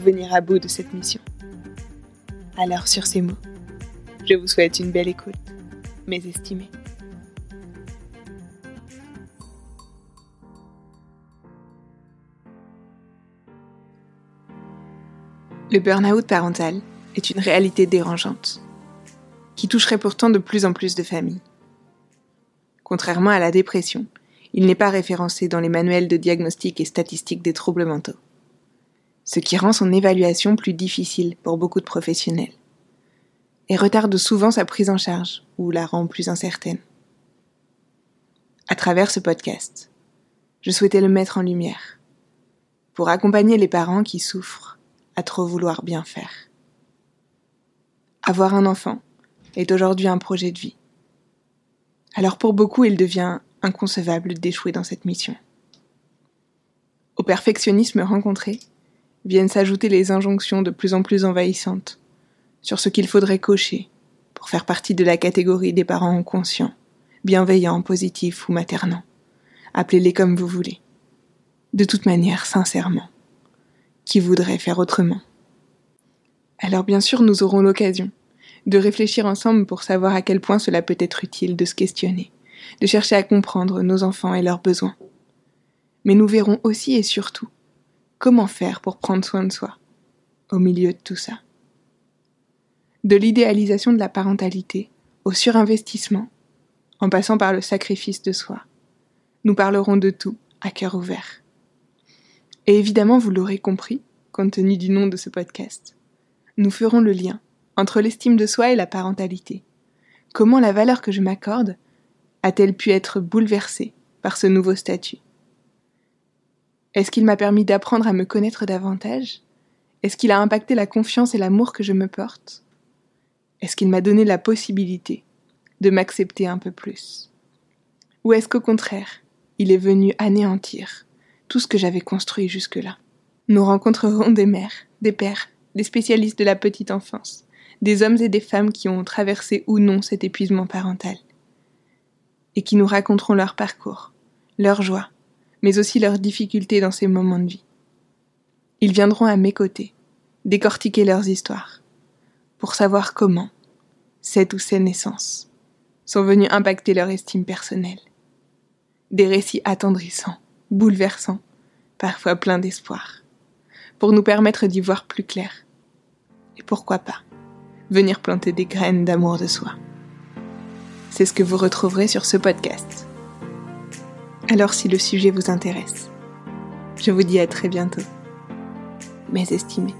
venir à bout de cette mission. Alors sur ces mots, je vous souhaite une belle écoute, mes estimés. Le burn-out parental est une réalité dérangeante, qui toucherait pourtant de plus en plus de familles. Contrairement à la dépression, il n'est pas référencé dans les manuels de diagnostic et statistiques des troubles mentaux ce qui rend son évaluation plus difficile pour beaucoup de professionnels, et retarde souvent sa prise en charge ou la rend plus incertaine. À travers ce podcast, je souhaitais le mettre en lumière, pour accompagner les parents qui souffrent à trop vouloir bien faire. Avoir un enfant est aujourd'hui un projet de vie. Alors pour beaucoup, il devient inconcevable d'échouer dans cette mission. Au perfectionnisme rencontré, viennent s'ajouter les injonctions de plus en plus envahissantes sur ce qu'il faudrait cocher pour faire partie de la catégorie des parents conscients, bienveillants, positifs ou maternants. Appelez-les comme vous voulez. De toute manière, sincèrement. Qui voudrait faire autrement? Alors bien sûr, nous aurons l'occasion de réfléchir ensemble pour savoir à quel point cela peut être utile de se questionner, de chercher à comprendre nos enfants et leurs besoins. Mais nous verrons aussi et surtout Comment faire pour prendre soin de soi au milieu de tout ça De l'idéalisation de la parentalité au surinvestissement, en passant par le sacrifice de soi. Nous parlerons de tout à cœur ouvert. Et évidemment, vous l'aurez compris, compte tenu du nom de ce podcast, nous ferons le lien entre l'estime de soi et la parentalité. Comment la valeur que je m'accorde a-t-elle pu être bouleversée par ce nouveau statut? Est-ce qu'il m'a permis d'apprendre à me connaître davantage? Est-ce qu'il a impacté la confiance et l'amour que je me porte? Est-ce qu'il m'a donné la possibilité de m'accepter un peu plus? Ou est-ce qu'au contraire, il est venu anéantir tout ce que j'avais construit jusque-là? Nous rencontrerons des mères, des pères, des spécialistes de la petite enfance, des hommes et des femmes qui ont traversé ou non cet épuisement parental, et qui nous raconteront leur parcours, leur joie, mais aussi leurs difficultés dans ces moments de vie. Ils viendront à mes côtés, décortiquer leurs histoires, pour savoir comment cette ou ces naissances sont venues impacter leur estime personnelle. Des récits attendrissants, bouleversants, parfois pleins d'espoir, pour nous permettre d'y voir plus clair. Et pourquoi pas venir planter des graines d'amour de soi. C'est ce que vous retrouverez sur ce podcast. Alors si le sujet vous intéresse, je vous dis à très bientôt, mes estimés.